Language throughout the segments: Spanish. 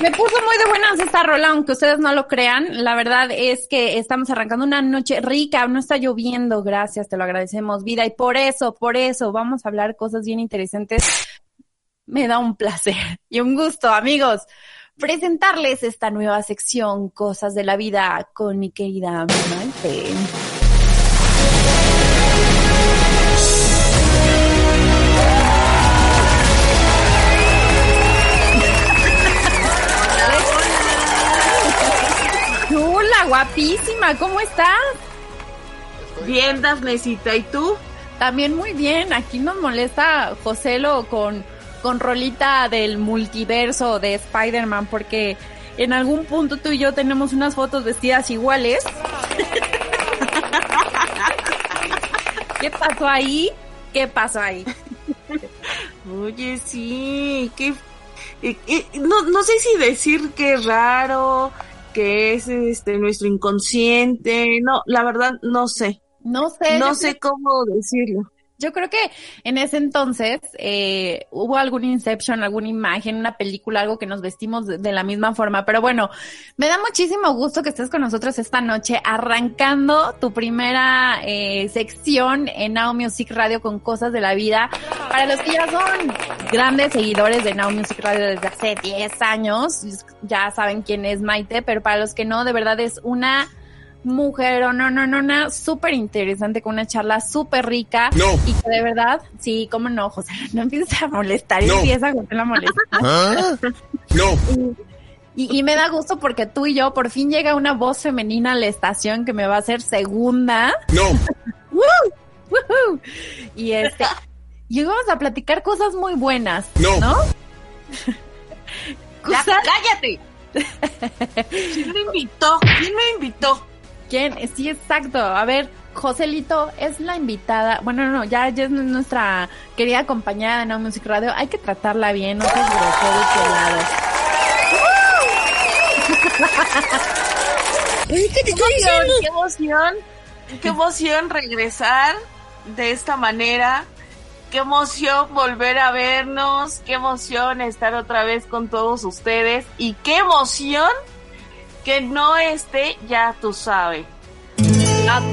Me puso muy de buenas esta rola, aunque ustedes no lo crean. La verdad es que estamos arrancando una noche rica, no está lloviendo, gracias, te lo agradecemos, vida. Y por eso, por eso, vamos a hablar cosas bien interesantes. Me da un placer y un gusto, amigos, presentarles esta nueva sección, Cosas de la Vida, con mi querida Maite. Guapísima, ¿cómo estás? Bien, Dafnesita, ¿y tú? También muy bien, aquí nos molesta Joselo con, con rolita del multiverso de Spider-Man porque en algún punto tú y yo tenemos unas fotos vestidas iguales. ¿Qué pasó ahí? ¿Qué pasó ahí? Oye, sí, qué... eh, eh, no, no sé si decir que raro, que es este nuestro inconsciente, no, la verdad no sé, No sé. no sé cómo decirlo. Yo creo que en ese entonces eh, hubo algún Inception, alguna imagen, una película, algo que nos vestimos de, la misma forma. Pero bueno, me da muchísimo gusto que estés con nosotros esta noche, arrancando tu primera eh, sección en Now Music Radio con cosas de la vida. Para los que ya son grandes seguidores de Now Music Radio desde hace 10 años, ya saben quién es Maite, pero para los que no, de verdad es una mujer o no, no, no, no, súper interesante con una charla súper rica. No. Y que de verdad, sí, cómo no, José, no empieces a molestar, No. empieza a la molesta. ¿Ah? No. Y, y me da gusto porque tú y yo, por fin llega una voz femenina a la estación que me va a hacer segunda. No. ¡Woo! Y este, y hoy vamos a platicar cosas muy buenas, No. ¿no? Cállate. ¿Quién me invitó? ¿Quién me invitó? ¿Quién? Sí, exacto. A ver, Joselito es la invitada. Bueno, no, ya, ya es nuestra querida compañera de No Music Radio. Hay que tratarla bien, no seas grosero y. ¡Qué emoción, qué emoción! ¡Qué emoción regresar de esta manera! ¡Qué emoción volver a vernos! ¡Qué emoción estar otra vez con todos ustedes! ¡Y qué emoción que no esté, ya tú sabes!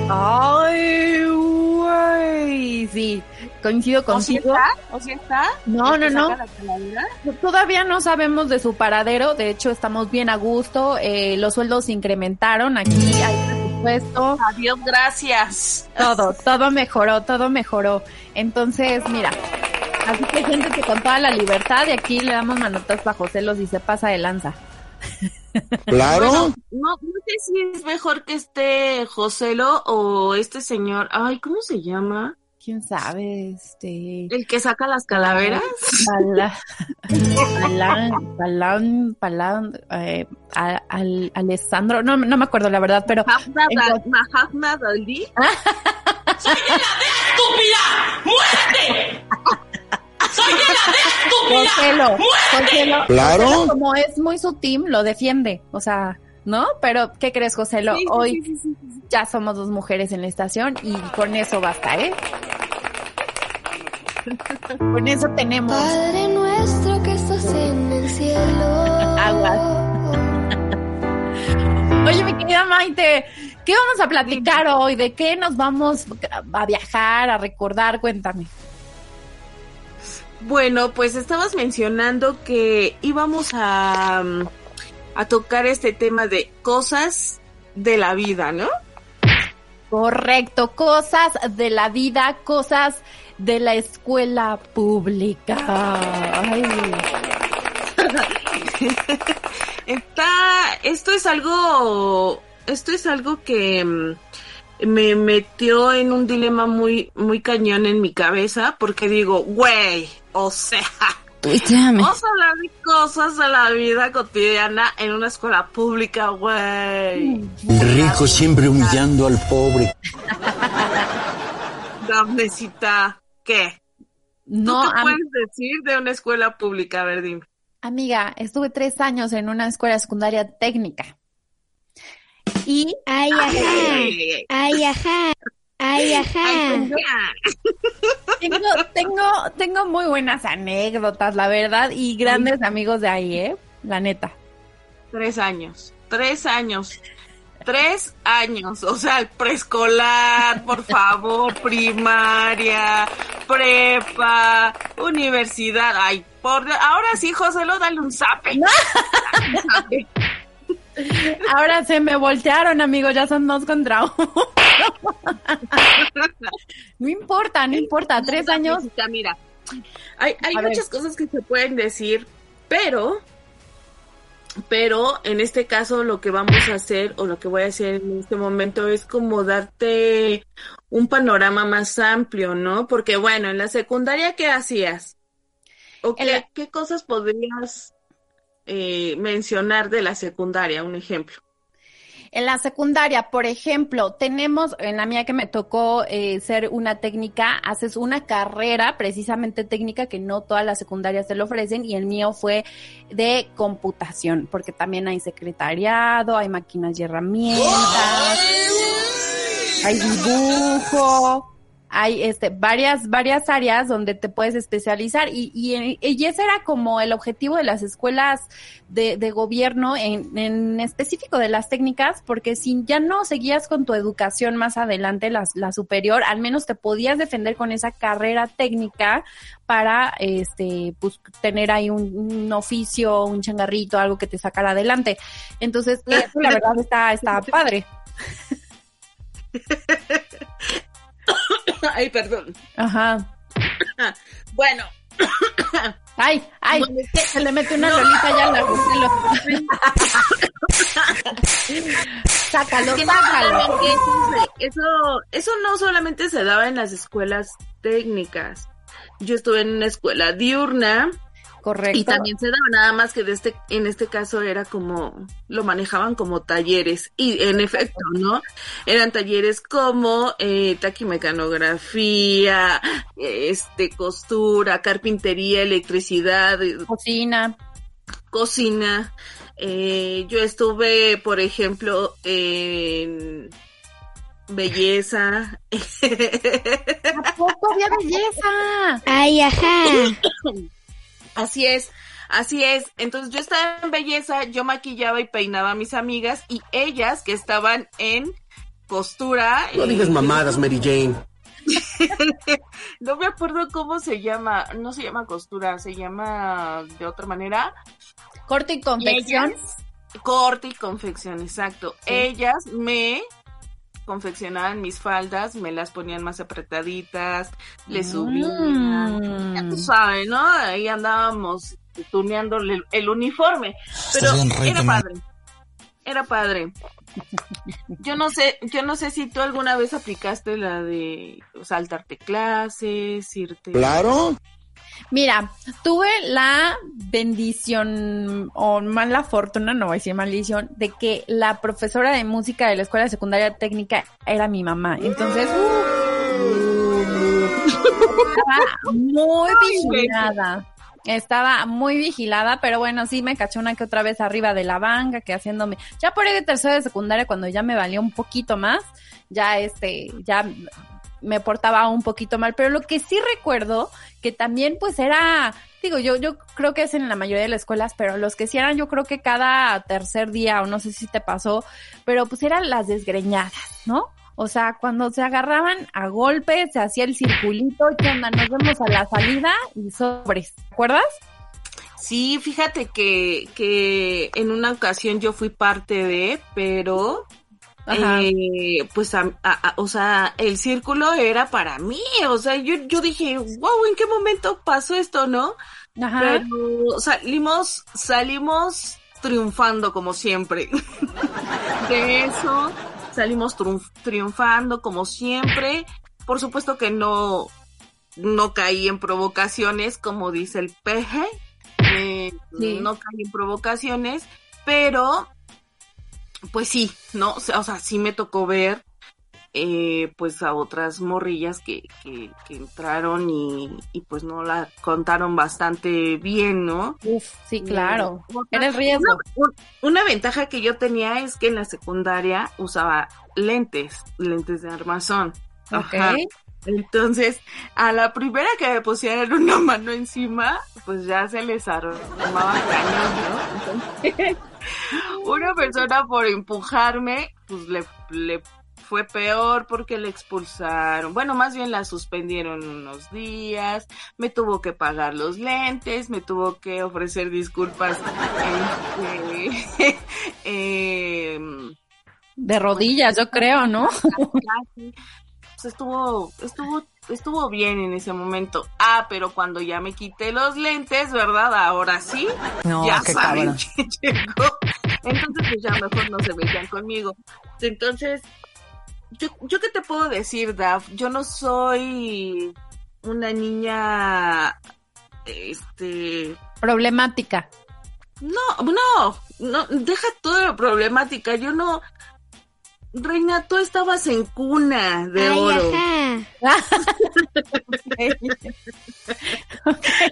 Ay, güey. Sí, coincido ¿O sí contigo. está? ¿O sí está? No, ¿El que no, no. Todavía no sabemos de su paradero, de hecho estamos bien a gusto, eh, los sueldos se incrementaron, aquí hay presupuesto, Adiós, gracias. todo, todo mejoró, todo mejoró. Entonces, mira, así que siéntete con toda la libertad y aquí le damos manotas a José los y se pasa de lanza. Claro. Bueno, no, no sé si es mejor que esté Joselo o este señor. Ay, ¿cómo se llama? ¿Quién sabe? Este... El que saca las calaveras. Palán, Palán, Palán, eh, a- al- Alessandro, no, no me acuerdo la verdad, pero Mahatma, En Da- co- Mahatma Gandhi. Cógelo, cógelo. Claro. Como es muy sutil, lo defiende, o sea, ¿no? Pero, ¿qué crees, Joselo? Sí, sí, Hoy sí, sí, sí, sí. ya somos dos mujeres en la estación y con eso basta, ¿eh? Con eso tenemos Padre nuestro que estás en el cielo. Oye, mi querida Maite, ¿qué vamos a platicar hoy? ¿De qué nos vamos a viajar, a recordar? Cuéntame. Bueno, pues estabas mencionando que íbamos a, mm, a tocar este tema de cosas de la vida, ¿no? Correcto, cosas de la vida, cosas de la escuela pública. Ay. Está, esto es algo, esto es algo que mm, me metió en un dilema muy, muy cañón en mi cabeza, porque digo, güey, o sea, Tuiteame. Vamos a hablar de cosas de la vida cotidiana en una escuela pública, güey. Rico siempre humillando al pobre. Damnecita, ¿qué? No, ¿Tú qué puedes decir de una escuela pública? A ver, dime. amiga, estuve tres años en una escuela secundaria técnica. Y Ay, ajá. Ay, Ay, ajá. Ay, ajá. ay, tengo, tengo, tengo muy buenas anécdotas, la verdad, y grandes amigos de ahí, ¿eh? La neta. Tres años, tres años, tres años, o sea, el preescolar, por favor, primaria, prepa, universidad, ay, por Dios, ahora sí, José, lo dale un zape. Ahora se me voltearon, amigos, ya son dos contra uno. No importa, no importa, tres años. Mira, hay, hay ver. muchas cosas que se pueden decir, pero, pero en este caso lo que vamos a hacer o lo que voy a hacer en este momento es como darte un panorama más amplio, ¿no? Porque bueno, en la secundaria, ¿qué hacías? ¿O qué, la- qué cosas podrías eh, mencionar de la secundaria? Un ejemplo. En la secundaria, por ejemplo, tenemos, en la mía que me tocó eh, ser una técnica, haces una carrera precisamente técnica que no todas las secundarias te lo ofrecen y el mío fue de computación, porque también hay secretariado, hay máquinas y herramientas, hay dibujo, hay este varias varias áreas donde te puedes especializar y, y, y ese era como el objetivo de las escuelas de, de gobierno en, en específico de las técnicas porque si ya no seguías con tu educación más adelante la, la superior al menos te podías defender con esa carrera técnica para este pues tener ahí un, un oficio un changarrito algo que te sacara adelante. Entonces eso la verdad está está padre Ay, perdón. ajá Bueno, Ay, ay, es que- se le mete una lolita ya la sácalo, que no sácalo. eso, eso no solamente se daba en las escuelas técnicas. Yo estuve en una escuela diurna Correcto. y también se daba nada más que de este, en este caso era como, lo manejaban como talleres y en efecto, ¿no? Eran talleres como eh, taquimecanografía, este, costura, carpintería, electricidad, eh, cocina. cocina. Eh, yo estuve, por ejemplo, en belleza. ¿A poco había belleza? Ay, ajá. así es, así es. Entonces yo estaba en belleza, yo maquillaba y peinaba a mis amigas y ellas que estaban en costura. No eh, digas mamadas, Mary Jane. no me acuerdo cómo se llama, no se llama costura, se llama de otra manera. Corte y confección. Ellas, corte y confección, exacto. Ellas me confeccionaban mis faldas, me las ponían más apretaditas, le subían. Ya Mm. tú sabes, ¿no? Ahí andábamos tuneándole el, el uniforme. Pero era padre. Era padre. Yo no sé, yo no sé si tú alguna vez aplicaste la de saltarte clases, irte. Claro. Mira, tuve la bendición o mala fortuna, no voy a decir maldición, de que la profesora de música de la escuela secundaria técnica era mi mamá. Entonces, uh, estaba muy vigilada. Estaba muy vigilada, pero bueno, sí me caché una que otra vez arriba de la banca, que haciéndome, ya por ahí de tercero de secundaria, cuando ya me valió un poquito más, ya este, ya me portaba un poquito mal, pero lo que sí recuerdo que también pues era, digo, yo, yo creo que es en la mayoría de las escuelas, pero los que sí eran yo creo que cada tercer día, o no sé si te pasó, pero pues eran las desgreñadas, ¿no? O sea, cuando se agarraban a golpes, se hacía el circulito, ¿qué onda? Nos vemos a la salida y sobres, ¿te acuerdas? Sí, fíjate que, que en una ocasión yo fui parte de, pero. Eh, pues, a- a- a- o sea, el círculo era para mí, o sea, yo, yo dije, wow, ¿en qué momento pasó esto, no? Ajá. Pero salimos, salimos triunfando como siempre. De eso salimos triunf- triunfando como siempre. Por supuesto que no, no caí en provocaciones, como dice el peje, eh, Sí. no caí en provocaciones, pero pues sí, ¿no? O sea, o sea, sí me tocó ver eh, pues a otras morrillas que, que, que entraron y, y pues no la contaron bastante bien, ¿no? Uf, sí, claro. Otra- Eres riesgo. una, un- una ventaja que yo tenía es que en la secundaria usaba lentes, lentes de armazón. Ok. Ajá. Entonces, a la primera que me pusieran una mano encima, pues ya se les armaba cañón, ¿no? Entonces, una persona por empujarme, pues le, le fue peor porque le expulsaron. Bueno, más bien la suspendieron unos días, me tuvo que pagar los lentes, me tuvo que ofrecer disculpas. este, em, De rodillas, yo creo, ¿no? Pues estuvo, estuvo, estuvo bien en ese momento. Ah, pero cuando ya me quité los lentes, ¿verdad? Ahora sí, No, ya qué saben cabrón. quién llegó. Entonces, pues ya mejor no se metían conmigo. Entonces, yo, yo qué te puedo decir, Daf, yo no soy una niña, este, Problemática. no, no, no, deja toda la problemática, yo no, Reina, tú estabas en cuna de Ay, oro. ajá.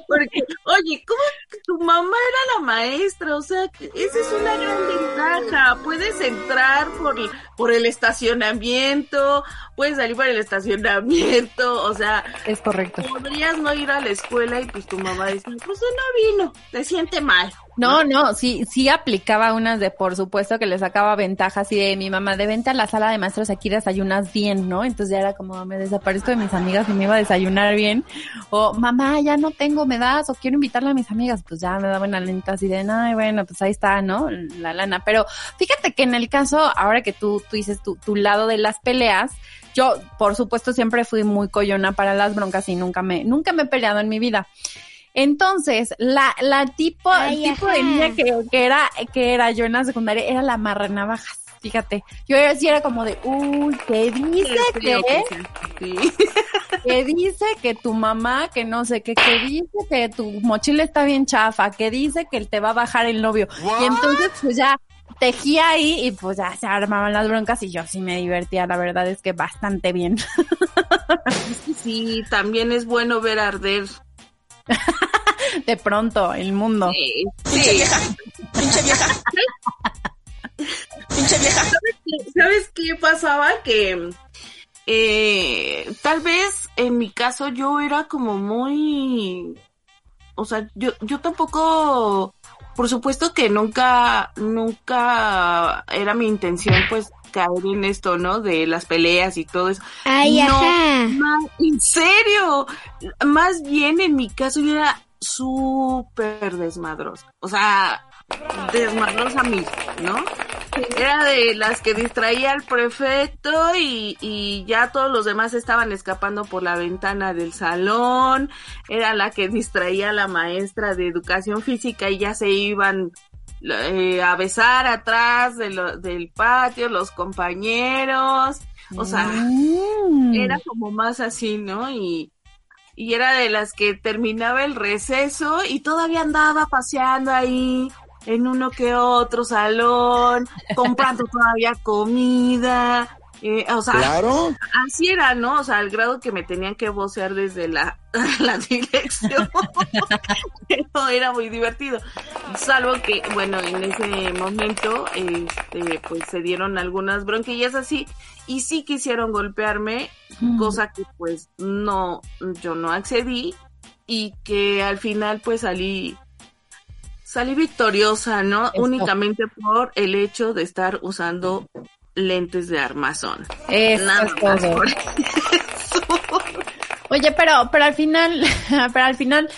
Porque, oye, ¿cómo que tu mamá era la maestra? O sea, esa es una gran ventaja. Puedes entrar por, por el estacionamiento, puedes salir por el estacionamiento, o sea, Es correcto. podrías no ir a la escuela y pues tu mamá dice, pues no vino, te siente mal. No, no, sí, sí aplicaba unas de por supuesto que le sacaba ventajas y de mi mamá de vente a la sala de maestros aquí desayunas bien, ¿no? Entonces ya era como me desaparezco de mis amigas y me iba a desayunar bien. O mamá, ya no tengo, me das, o quiero invitarle a mis amigas, pues ya me daban la lenta así de, ay, bueno, pues ahí está, ¿no? La lana. Pero fíjate que en el caso, ahora que tú, tú dices tu, tu lado de las peleas, yo, por supuesto, siempre fui muy coyona para las broncas y nunca me, nunca me he peleado en mi vida. Entonces, la, la tipo, Ay, tipo ajá. de niña que, que era, que era yo en la secundaria era la marranavajas. Fíjate, yo era, sí era como de, uy, ¿qué dice Qué que. Sí. que dice que tu mamá, que no sé qué, que dice que tu mochila está bien chafa, que dice que te va a bajar el novio. Y entonces, pues ya tejía ahí y pues ya se armaban las broncas y yo sí me divertía, la verdad es que bastante bien. Sí, también es bueno ver arder. De pronto, el mundo. Sí. Pinche vieja. Pinche vieja. Pinche vieja. ¿Sabes qué pasaba? Que eh, tal vez en mi caso yo era como muy, o sea, yo, yo tampoco, por supuesto que nunca, nunca era mi intención pues caer en esto, ¿no? De las peleas y todo eso. Ay, No. ajá. En serio, más bien en mi caso yo era súper desmadrosa, o sea, desmadrosa mismo, ¿no? Era de las que distraía al prefecto y, y ya todos los demás estaban escapando por la ventana del salón, era la que distraía a la maestra de educación física y ya se iban eh, a besar atrás de lo- del patio los compañeros, o sea, Mm. era como más así, ¿no? Y, y era de las que terminaba el receso y todavía andaba paseando ahí en uno que otro salón, comprando todavía comida. Eh, o sea, Claro. así era, ¿no? O sea, al grado que me tenían que vocear desde la, la dirección. Pero era muy divertido. Salvo que, bueno, en ese momento, este, pues se dieron algunas bronquillas así y sí quisieron golpearme, Mm. cosa que pues no, yo no accedí y que al final pues salí, salí victoriosa, ¿no? Únicamente por el hecho de estar usando lentes de armazón. Eso Nada es más todo. por eso. Oye, pero, pero al final, pero al final,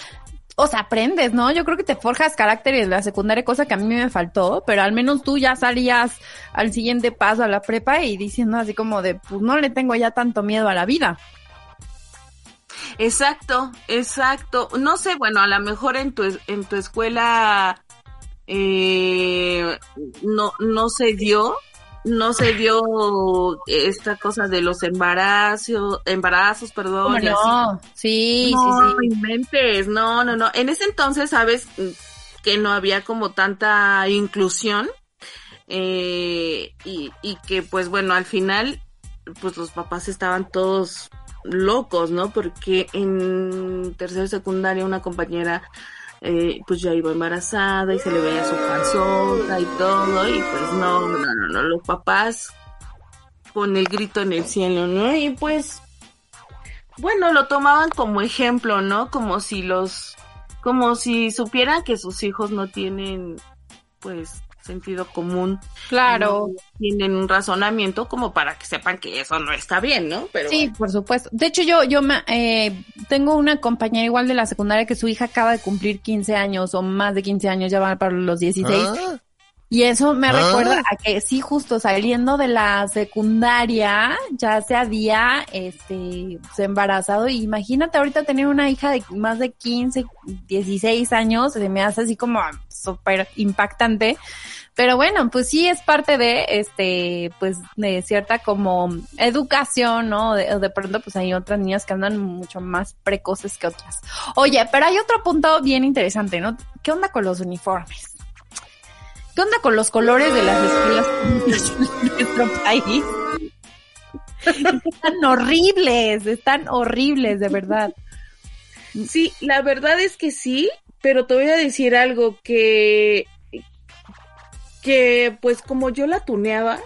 o sea, aprendes, ¿no? Yo creo que te forjas carácter en la secundaria, cosa que a mí me faltó, pero al menos tú ya salías al siguiente paso a la prepa y diciendo así como de, pues no le tengo ya tanto miedo a la vida. Exacto, exacto. No sé, bueno, a lo mejor en tu, en tu escuela eh, no, no se dio, no se dio esta cosa de los embarazos, embarazos, perdón. ¿Cómo y así. no? Sí, no, sí, sí. inventes, no, no, no. En ese entonces, sabes que no había como tanta inclusión eh, y, y que pues bueno, al final, pues los papás estaban todos locos, ¿no? Porque en tercera secundaria una compañera eh, pues ya iba embarazada y se le veía su panzota y todo y pues no, no, no, no, los papás con el grito en el cielo, ¿no? Y pues bueno, lo tomaban como ejemplo, ¿no? Como si los, como si supieran que sus hijos no tienen, pues, sentido común. Claro. No tienen un razonamiento como para que sepan que eso no está bien, ¿no? Pero Sí, por supuesto. De hecho, yo, yo me, eh, tengo una compañera igual de la secundaria que su hija acaba de cumplir 15 años o más de 15 años, ya va para los 16. Y eso me Ah. recuerda a que sí, justo saliendo de la secundaria, ya se había este, embarazado. Y imagínate ahorita tener una hija de más de 15, 16 años, se me hace así como súper impactante. Pero bueno, pues sí es parte de, este, pues de cierta como educación, ¿no? De, de pronto pues hay otras niñas que andan mucho más precoces que otras. Oye, pero hay otro punto bien interesante, ¿no? ¿Qué onda con los uniformes? ¿Qué onda con los colores de las escuelas en nuestro país? Están horribles, están horribles, de verdad. Sí, la verdad es que sí, pero te voy a decir algo que que pues como yo la tuneaba,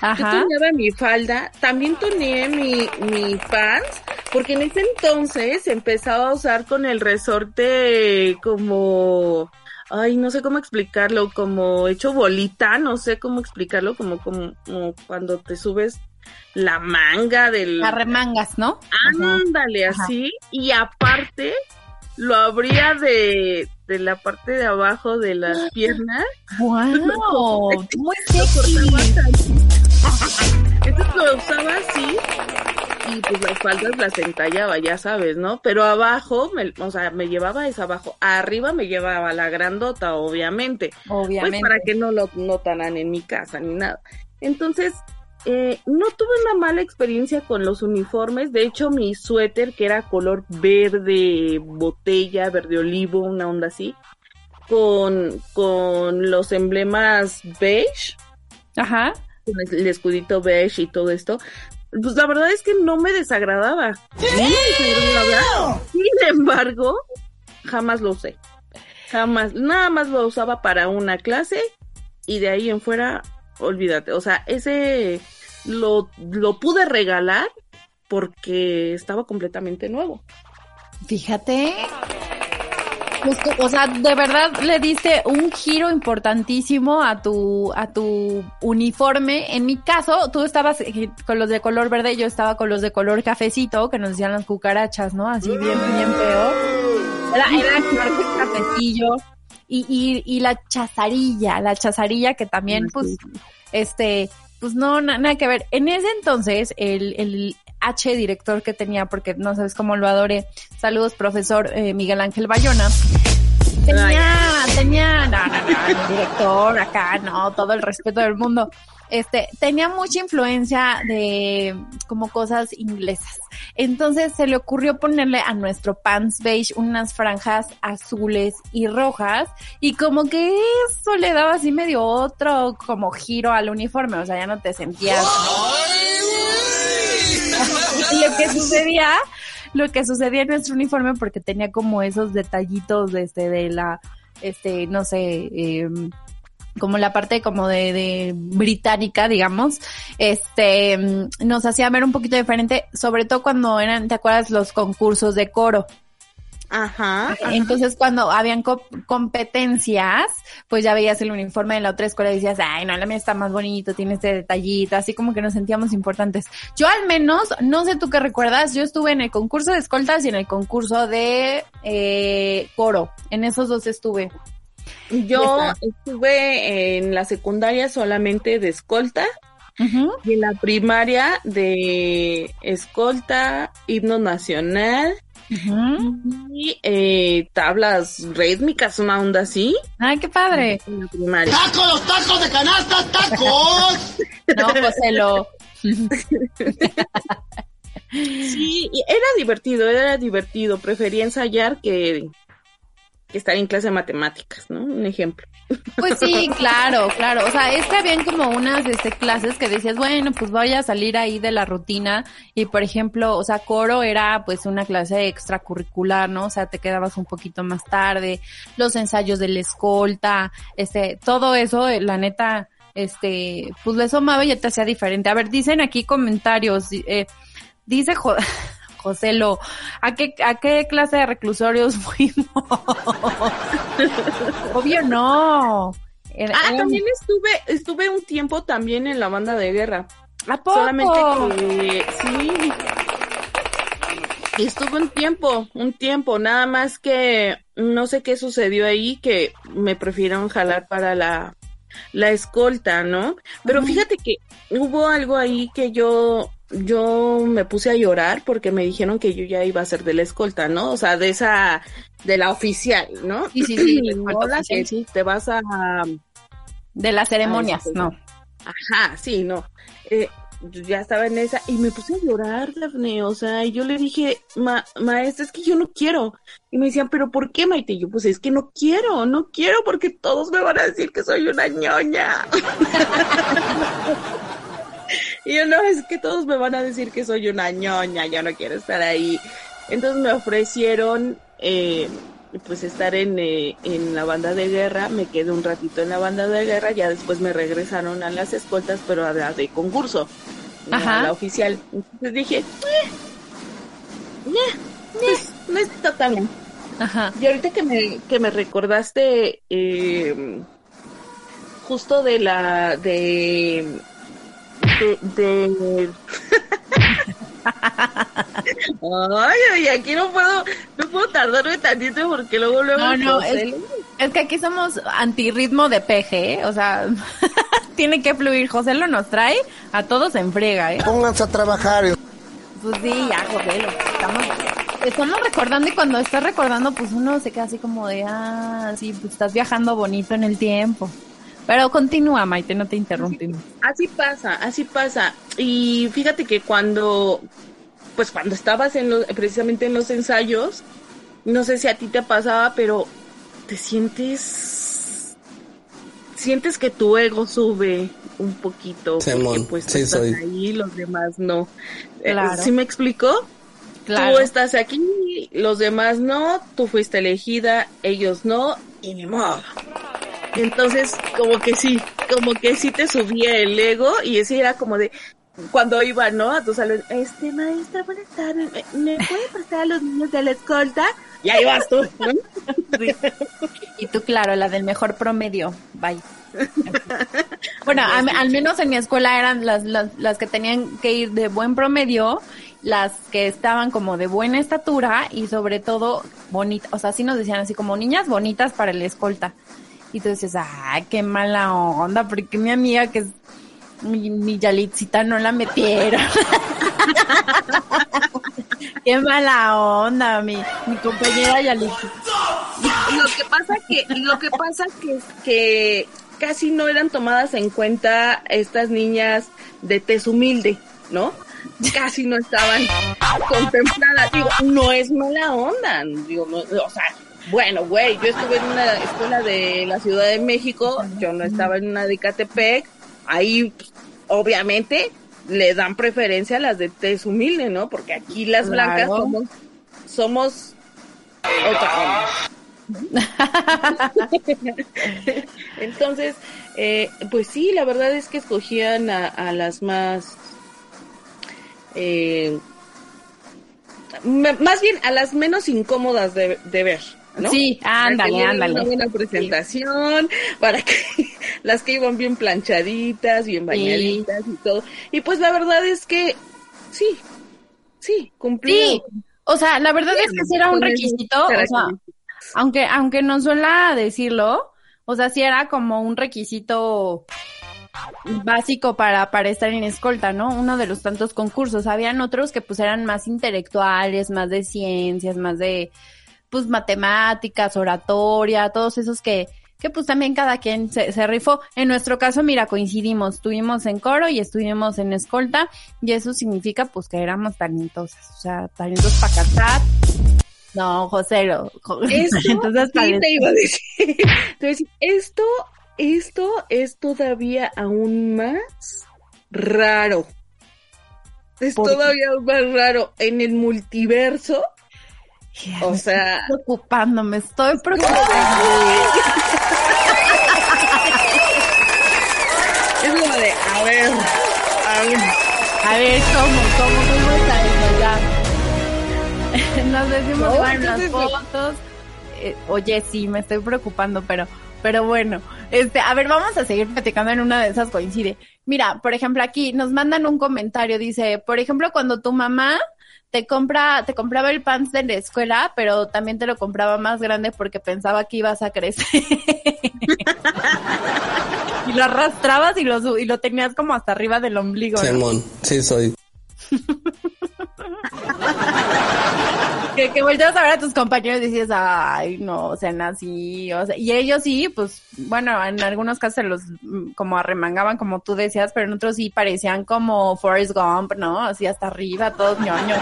yo tuneaba mi falda, también tuneé mi, mi pants, porque en ese entonces empezaba a usar con el resorte como, ay, no sé cómo explicarlo, como hecho bolita, no sé cómo explicarlo, como, como, como cuando te subes la manga del... Arremangas, ¿no? Ándale, Ajá. así. Y aparte, lo abría de, de la parte de abajo de las piernas. ¡Wow! Muy sexy. Entonces lo usaba así. Y pues las faldas las entallaba, ya sabes, ¿no? Pero abajo, me, o sea, me llevaba esa abajo. Arriba me llevaba la grandota, obviamente. Obviamente. Pues para que no lo notaran en mi casa ni nada. Entonces, eh, no tuve una mala experiencia con los uniformes. De hecho, mi suéter, que era color verde, botella, verde olivo, una onda así, con, con los emblemas beige, Ajá. con el escudito beige y todo esto. Pues la verdad es que no me desagradaba. No me desagradaba. Sin embargo, jamás lo usé. Jamás. Nada más lo usaba para una clase y de ahí en fuera, olvídate. O sea, ese lo, lo pude regalar porque estaba completamente nuevo. Fíjate. Pues, o sea, de verdad le diste un giro importantísimo a tu, a tu uniforme. En mi caso, tú estabas eh, con los de color verde, yo estaba con los de color cafecito, que nos decían las cucarachas, ¿no? Así bien, bien peor. Era, era cafecillo. Y, y, y la chazarilla, la chazarilla que también, pues, este, pues no, na- nada que ver. En ese entonces, el, el H director que tenía, porque no sabes cómo lo adoré, saludos profesor eh, Miguel Ángel Bayona, tenía, tenía, no, no, no, el director acá, no, todo el respeto del mundo, este, tenía mucha influencia de como cosas inglesas. Entonces se le ocurrió ponerle a nuestro pants beige unas franjas azules y rojas y como que eso le daba así medio otro como giro al uniforme, o sea, ya no te sentías lo que sucedía, lo que sucedía en nuestro uniforme porque tenía como esos detallitos de este de la este no sé eh, como la parte como de, británica, digamos, este, mm, nos hacía ver un poquito diferente, sobre todo cuando eran, ¿te acuerdas? Los concursos de coro. Ajá. Entonces, cuando habían co- competencias, pues ya veías el uniforme de la otra escuela y decías, ay, no, la mía está más bonito, tiene este detallito, así como que nos sentíamos importantes. Yo al menos, no sé tú qué recuerdas, yo estuve en el concurso de escoltas y en el concurso de eh, coro. En esos dos estuve. Yo estuve en la secundaria solamente de escolta Ujú. Y en la primaria de escolta, himno nacional Y eh, tablas rítmicas, una onda así. Ay, qué padre. ¡Tacos, los tacos de canasta, tacos! No, José, lo... Sí, era divertido, era divertido. Prefería ensayar que, que estar en clase de matemáticas, ¿no? Un ejemplo. Pues sí, claro, claro. O sea, es que habían como unas este, clases que decías, bueno, pues voy a salir ahí de la rutina. Y por ejemplo, o sea, coro era pues una clase extracurricular, ¿no? O sea, te quedabas un poquito más tarde, los ensayos de la escolta, este, todo eso, eh, la neta, este, pues le sumaba y ya te hacía diferente. A ver, dicen aquí comentarios, eh, dice Jo- José Lo, ¿a qué, ¿a qué clase de reclusorios fuimos? Obvio no. Era- Ah, también estuve, estuve un tiempo también en la banda de guerra. ¿A poco? Solamente que sí. Estuve un tiempo, un tiempo, nada más que no sé qué sucedió ahí que me prefirieron jalar para la, la escolta, ¿no? Pero fíjate que hubo algo ahí que yo, yo me puse a llorar porque me dijeron que yo ya iba a ser de la escolta, ¿no? O sea, de esa, de la oficial, ¿no? Sí, sí, sí, No la que oficial. te vas a, De las ceremonias, sí. no. Ajá, sí, no. Eh, yo ya estaba en esa y me puse a llorar, Daphne. O sea, y yo le dije, Ma maestra, es que yo no quiero. Y me decían, ¿pero por qué, Maite? Y yo, pues es que no quiero, no quiero porque todos me van a decir que soy una ñoña. y yo, no, es que todos me van a decir que soy una ñoña, yo no quiero estar ahí. Entonces me ofrecieron, eh, pues estar en, eh, en la banda de guerra, me quedé un ratito en la banda de guerra, ya después me regresaron a las escoltas, pero a la de concurso, Ajá. a la oficial. Entonces dije, eh, pues, no está tan bien. Ajá. Y ahorita que me, que me recordaste eh, justo de la de de, de- Ay, ay, aquí no puedo, no puedo tardarme tantito porque luego luego No, no, es- que aquí somos antirritmo de peje, ¿eh? O sea, tiene que fluir. José lo nos trae, a todos en frega, ¿eh? Pónganse a trabajar. Pues sí, ya, José, lo estamos, estamos recordando y cuando estás recordando, pues uno se queda así como de, ah, sí, pues estás viajando bonito en el tiempo. Pero continúa, Maite, no te interrumpimos. Así pasa, así pasa. Y fíjate que cuando, pues cuando estabas en los, precisamente en los ensayos, no sé si a ti te pasaba, pero te sientes, sientes que tu ego sube un poquito, porque Simón, pues sí estás soy. ahí, los demás no. Eh, Claro. ¿Sí me explicó? Claro. Tú estás aquí, los demás no, tú fuiste elegida, ellos no, y ni modo. Entonces, como que sí, como que sí te subía el ego y ese era como de cuando iba, ¿no? A tu salón, este maestra, buenas tardes, ¿me, me puede pasar a los niños de la escolta? Y ahí vas tú, ¿no? Y tú, claro, la del mejor promedio. Bye. bueno, a- al menos en mi escuela eran las, las, las que tenían que ir de buen promedio, las que estaban como de buena estatura y sobre todo bonitas. O sea, sí nos decían así como niñas bonitas para la escolta. Y tú dices, ay, qué mala onda, porque mi amiga que es mi, mi Yalitzita no la metieron. qué mala onda, mi, mi compañera Yalitzita. Lo que pasa que, lo que pasa que, que casi no eran tomadas en cuenta estas niñas de tez humilde, ¿no? Casi no estaban contempladas. Digo, no es mala onda. Digo, o sea, bueno, güey, yo estuve en una escuela de la Ciudad de México, yo no estaba en una de Catepec. Ahí, obviamente, le dan preferencia a las de tez humilde, ¿no? Porque aquí las blancas Claro. somos, somos otra onda. Entonces, eh, pues sí, la verdad es que escogían a, a las más, eh, más bien a las menos incómodas de, de ver, ¿no? Sí, ándale, ándale. Una buena presentación, para que las que iban bien planchaditas, bien bañaditas y todo. Y pues la verdad es que sí, sí, cumplí. Sí, o sea, la verdad es que sí era un requisito, o sea, aunque, aunque no suela decirlo, o sea, sí era como un requisito, básico para, para estar en escolta, ¿no? Uno de los tantos concursos. Habían otros que pues eran más intelectuales, más de ciencias, más de pues matemáticas, oratoria, todos esos que, que pues también cada quien se, se rifó. En nuestro caso, mira, coincidimos, estuvimos en coro y estuvimos en escolta y eso significa pues que éramos talentosas, o sea, talentos para cantar. No. Esto Entonces, sí te iba a decir. Decir, esto, esto es todavía aún más raro. Es ¿Por qué? todavía más raro. En el multiverso, o sea, Estoy preocupando, me estoy preocupando. es como de, a ver, a ver. A ver, ¿cómo? ¿Cómo? ¿Cómo está? Ya. Nos decimos No, las fotos. Eh, oye, sí, me estoy preocupando, pero, pero bueno. Este, a ver, vamos a seguir platicando en una de esas coincide. Mira, por ejemplo, aquí nos mandan un comentario, dice, por ejemplo, cuando tu mamá te compra, te compraba el pants de la escuela, pero también te lo compraba más grande porque pensaba que ibas a crecer. y lo arrastrabas y lo, y lo tenías como hasta arriba del ombligo. ¿no? Simón, sí soy. que, que volteas a ver a tus compañeros y dices, ay, no, sean así, o sea, y ellos sí, pues, bueno, en algunos casos se los mm, como arremangaban, como tú decías, pero en otros sí parecían como Forrest Gump, ¿no? Así hasta arriba, todos ñoños.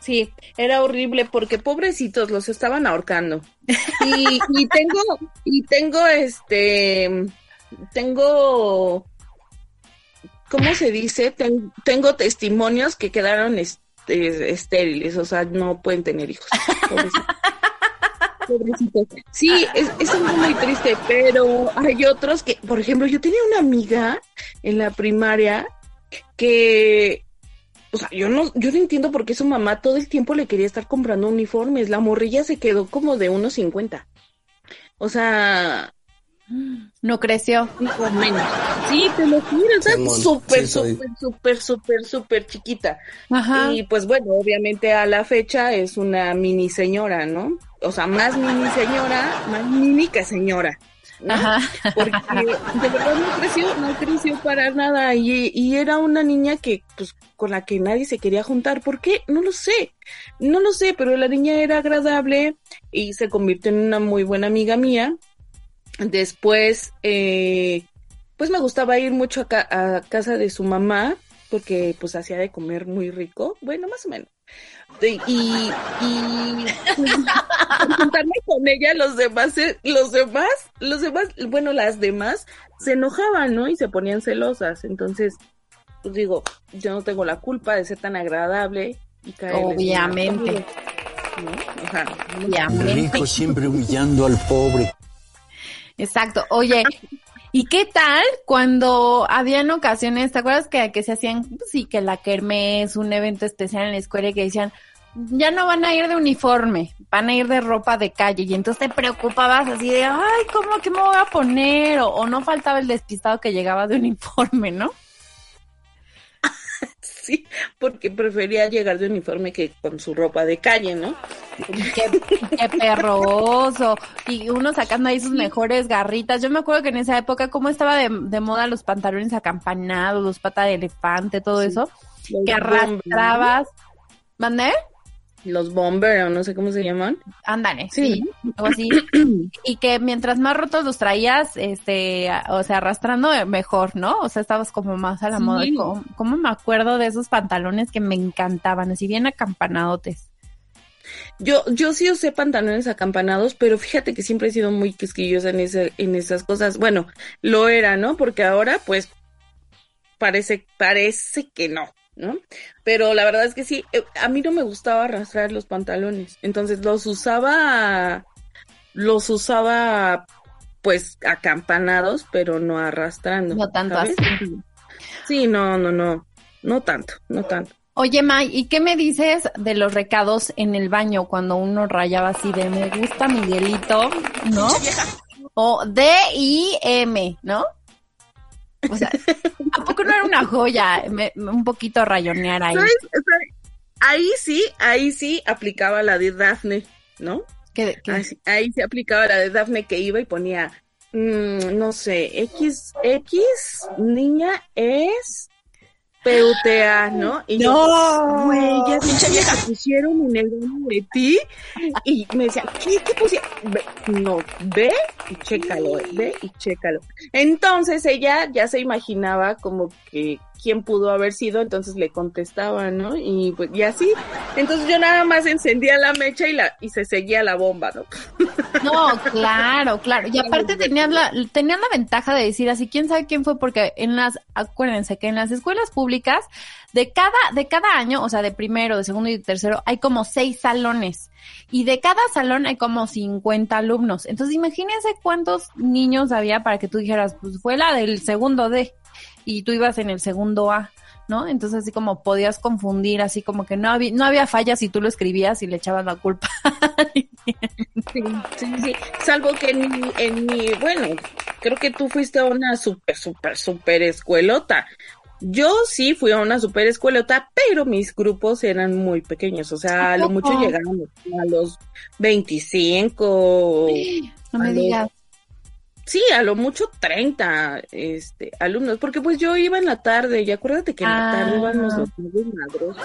Sí, era horrible porque pobrecitos los estaban ahorcando. Y, y tengo, y tengo este, tengo, ¿cómo se dice? Ten- tengo testimonios que quedaron este, estériles, o sea, no pueden tener hijos. Pobrecitos. Pobrecitos. Sí, es, es algo muy triste, pero hay otros que, por ejemplo, yo tenía una amiga en la primaria que o sea, yo no, yo no entiendo por qué su mamá todo el tiempo le quería estar comprando uniformes. La morrilla se quedó como de unos 50. O sea, No creció. o menos. Sí, te lo juro, o sea, súper, súper, súper, súper, súper chiquita. Ajá. Y pues bueno, obviamente a la fecha es una mini señora, ¿no? O sea, más mini señora, más mini que señora. ¿no? Ajá. porque de verdad no creció, no creció para nada y, y era una niña que pues con la que nadie se quería juntar, ¿por qué? No lo sé, no lo sé, pero la niña era agradable y se convirtió en una muy buena amiga mía. Después, eh, pues me gustaba ir mucho a, ca- a casa de su mamá porque pues hacía de comer muy rico, bueno, más o menos. De- y, y pues, juntarme con ella, los demás, se- los demás, los demás, bueno, las demás se enojaban, ¿no? Y se ponían celosas. Entonces, pues digo, yo no tengo la culpa de ser tan agradable y en la Obviamente. ¿no? Obviamente. siempre humillando al pobre. Exacto. Oye, ¿y qué tal cuando habían ocasiones, te acuerdas que, que se hacían, pues sí, que la kermés, un evento especial en la escuela y que decían, ya no van a ir de uniforme, van a ir de ropa de calle y entonces te preocupabas así de, ay, ¿cómo que me voy a poner? O, o no faltaba el despistado que llegaba de uniforme, ¿no? Sí, porque prefería llegar de uniforme que con su ropa de calle, ¿no? Qué, qué perroso. Y uno sacando ahí sus mejores garritas. Yo me acuerdo que en esa época, cómo estaba de, de moda los pantalones acampanados, los patas de elefante, todo eso, que arrastrabas. ¿Mandé? Los bomber, o no sé cómo se llaman. Ándale, Sí. sí, algo así. y que mientras más rotos los traías, este, o sea, arrastrando, eh, mejor, ¿no? O sea, estabas como más a la Sí. moda. ¿Cómo, cómo me acuerdo de esos pantalones que me encantaban? Así bien acampanadotes. Yo, yo sí usé pantalones acampanados, pero fíjate que siempre he sido muy quisquillosa en ese, en esas cosas. Bueno, lo era, ¿no? Porque ahora, pues, parece, parece que no, ¿no? Pero la verdad es que sí, eh, a mí no me gustaba arrastrar los pantalones. Entonces los usaba, los usaba, pues, acampanados, pero no arrastrando. No tanto ¿sabes? así. Sí, no, no, no, no tanto, no tanto. Oye, May, ¿y qué me dices de los recados en el baño cuando uno rayaba así de me gusta Miguelito, ¿no? O D-I-M, ¿no? O sea, ¿a poco no era una joya? Me- un poquito rayonear ahí. Ahí sí, ahí sí aplicaba la de Daphne, ¿no? ¿Qué- qué? Ahí, sí- ahí sí aplicaba la de Daphne que iba y ponía mm, no sé, X, X, niña es PUTA, ¿no? Y No. güey, ya Pinche vieja. te pusieron en el baño de ti. Y me decían, ¿qué, qué pusieron? No, ve y chécalo, eh, ve y chécalo. Entonces ella ya se imaginaba como que quién pudo haber sido, entonces le contestaba, ¿no? Y pues, y así. Entonces yo nada más encendía la mecha y la, y se seguía la bomba, ¿no? No, claro, claro. Y aparte tenían la, tenían la ventaja de decir así, quién sabe quién fue, porque en las, acuérdense que en las escuelas públicas, de cada, de cada año, o sea, de primero, de segundo y de tercero, hay como seis salones. Y de cada salón hay como 50 alumnos. Entonces imagínense cuántos niños había para que tú dijeras, pues fue la del segundo D. Y tú ibas en el segundo A. ¿no? Entonces así como podías confundir, así como que no había, no había fallas y tú lo escribías y le echabas la culpa. Sí, sí, sí. Salvo que en mi, en mi, bueno, creo que tú fuiste a una super, super, super escuelota. Yo sí fui a una super escuelota, pero mis grupos eran muy pequeños, o sea, a lo mucho llegaron a los 25, No me digas. Sí, a lo mucho 30 este, alumnos, porque pues yo iba en la tarde, y acuérdate que en la tarde Ah. íbamos los madros.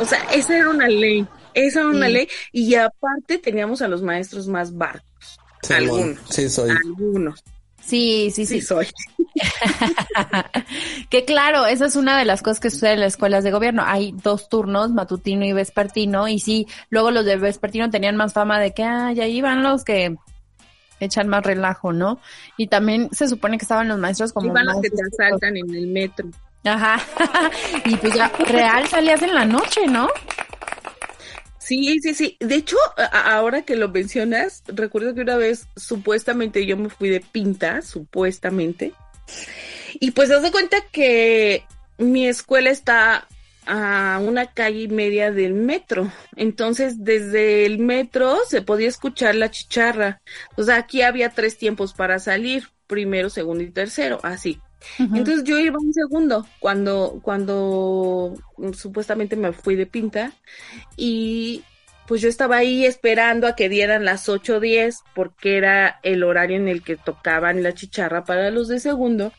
O sea, esa era una ley, esa era una Sí. ley, y aparte teníamos a los maestros más barcos. Algunos. Sí, soy. Algunos. Sí, sí, Sí, sí. soy. que claro, esa es una de las cosas que sucede en las escuelas de gobierno. Hay dos turnos, matutino y vespertino, y sí, luego los de vespertino tenían más fama de que, ay, ahí van los que echan más relajo, ¿no? Y también se supone que estaban los maestros como Iban los que te asaltan en el metro. Ajá. y pues ya, real salías en la noche, ¿no? Sí, sí, sí. De hecho, ahora que lo mencionas, recuerdo que una vez supuestamente yo me fui de pinta, supuestamente. Y pues haz de cuenta que mi escuela está a una calle y media del metro. Entonces, desde el metro se podía escuchar la chicharra. O sea, aquí había tres tiempos para salir, primero, segundo y tercero, así. Entonces yo iba un segundo cuando, cuando mm, supuestamente me fui de pinta y pues yo estaba ahí esperando a que dieran las 8.10 porque era el horario en el que tocaban la chicharra para los de segundo.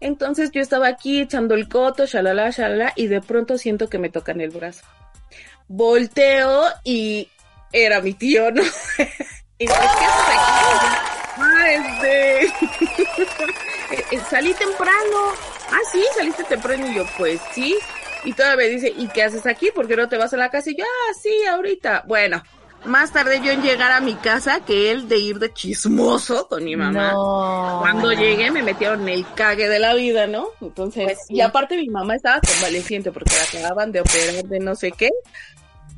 Entonces yo estaba aquí echando el coto, shalala, shalala, y de pronto siento que me tocan el brazo. Volteo y era mi tío, ¿no? y ¿qué haces aquí? Ah, este... eh, eh, salí temprano. Ah, sí, saliste temprano. Y yo, pues sí. Y todavía dice, ¿y qué haces aquí? ¿Por qué no te vas a la casa? Y yo, ah, sí, ahorita. Bueno, más tarde yo en llegar a mi casa que él de ir de chismoso con mi mamá. No. Cuando llegué me metieron el cague de la vida, ¿no? Entonces, Pues sí. y aparte mi mamá estaba convaleciente porque la acababan de operar de no sé qué.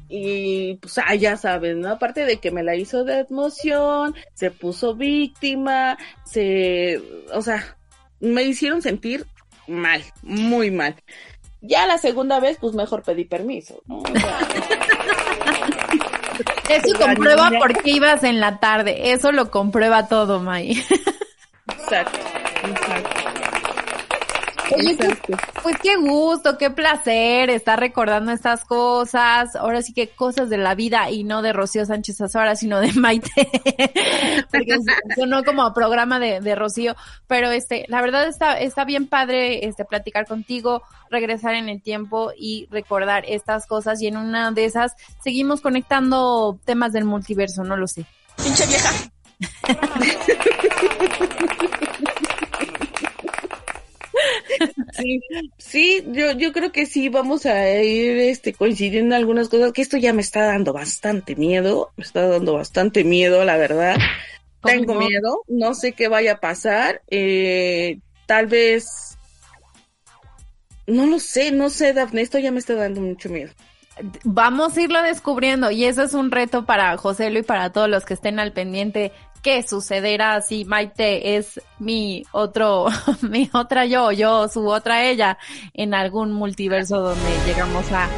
Y pues, ah, ya sabes, ¿no? Aparte de que me la hizo de emoción, se puso víctima, se, o sea, me hicieron sentir mal, muy mal. Ya la segunda vez, pues mejor pedí permiso, ¿no? O sea, Eso comprueba niña- por qué ibas en la tarde. Eso lo comprueba todo, May. exacto, exacto. Oye, pues, pues qué gusto, qué placer estar recordando estas cosas. Ahora sí que cosas de la vida y no de Rocío Sánchez Azora, sino de Maite. Porque sonó como programa de, de Rocío. Pero este, la verdad está, está bien padre este platicar contigo, regresar en el tiempo y recordar estas cosas. Y en una de esas seguimos conectando temas del multiverso, no lo sé. Pinche vieja. Sí, sí, yo, yo creo que sí vamos a ir este coincidiendo en algunas cosas, que esto ya me está dando bastante miedo, me está dando bastante miedo, la verdad. ¿Cómo Tengo no? miedo, no sé qué vaya a pasar, eh, tal vez, no lo sé, no sé, Dafne, esto ya me está dando mucho miedo. Vamos a irlo descubriendo y eso es un reto para José y para todos los que estén al pendiente. ¿Qué sucederá si Maite es mi otro, mi otra yo, yo, su otra ella, en algún multiverso donde llegamos a,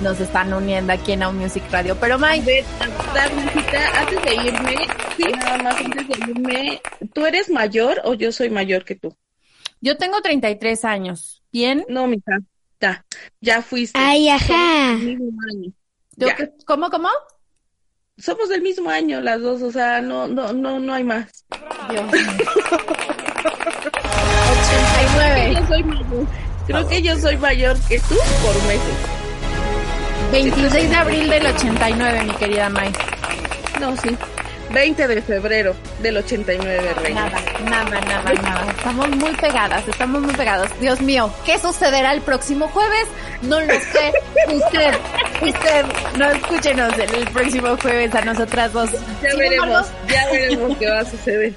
nos están uniendo aquí en Now Music Radio? Pero A Maite, antes de irme, nada más antes de irme, ¿tú eres mayor o yo soy mayor que tú? yo tengo 33 años, ¿bien? No, mija, ya, ya fuiste. Ay, ajá. Que- ¿Cómo, cómo? Somos del mismo año las dos, o sea, no, no, no, no hay más. 89. Yo soy mayor. Creo que yo soy mayor que tú por meses. 26 de abril del 89, mi querida May. No, sí. 20 de febrero del 89, Reina. Nada, nada, nada, nada. Estamos muy pegadas, estamos muy pegadas. Dios mío, ¿qué sucederá el próximo jueves? No lo sé. Usted, usted, no escúchenos el, el próximo jueves a nosotras dos. Ya Sin veremos, embargo, ya veremos qué va a suceder.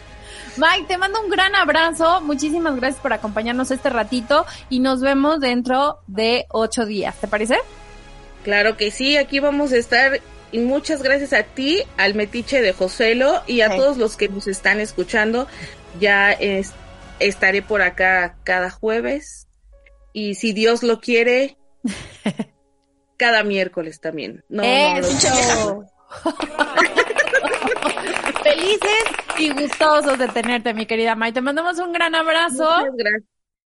Mike, te mando un gran abrazo. Muchísimas gracias por acompañarnos este ratito y nos vemos dentro de ocho días. ¿Te parece? Claro que sí, aquí vamos a estar. Y muchas gracias a ti, al metiche de Joselo y a Sí. todos los que nos están escuchando. Ya es- estaré por acá cada jueves. Y si Dios lo quiere, cada miércoles también. No. Felices y gustosos de tenerte, mi querida May. Te mandamos un gran abrazo. Muchas gracias.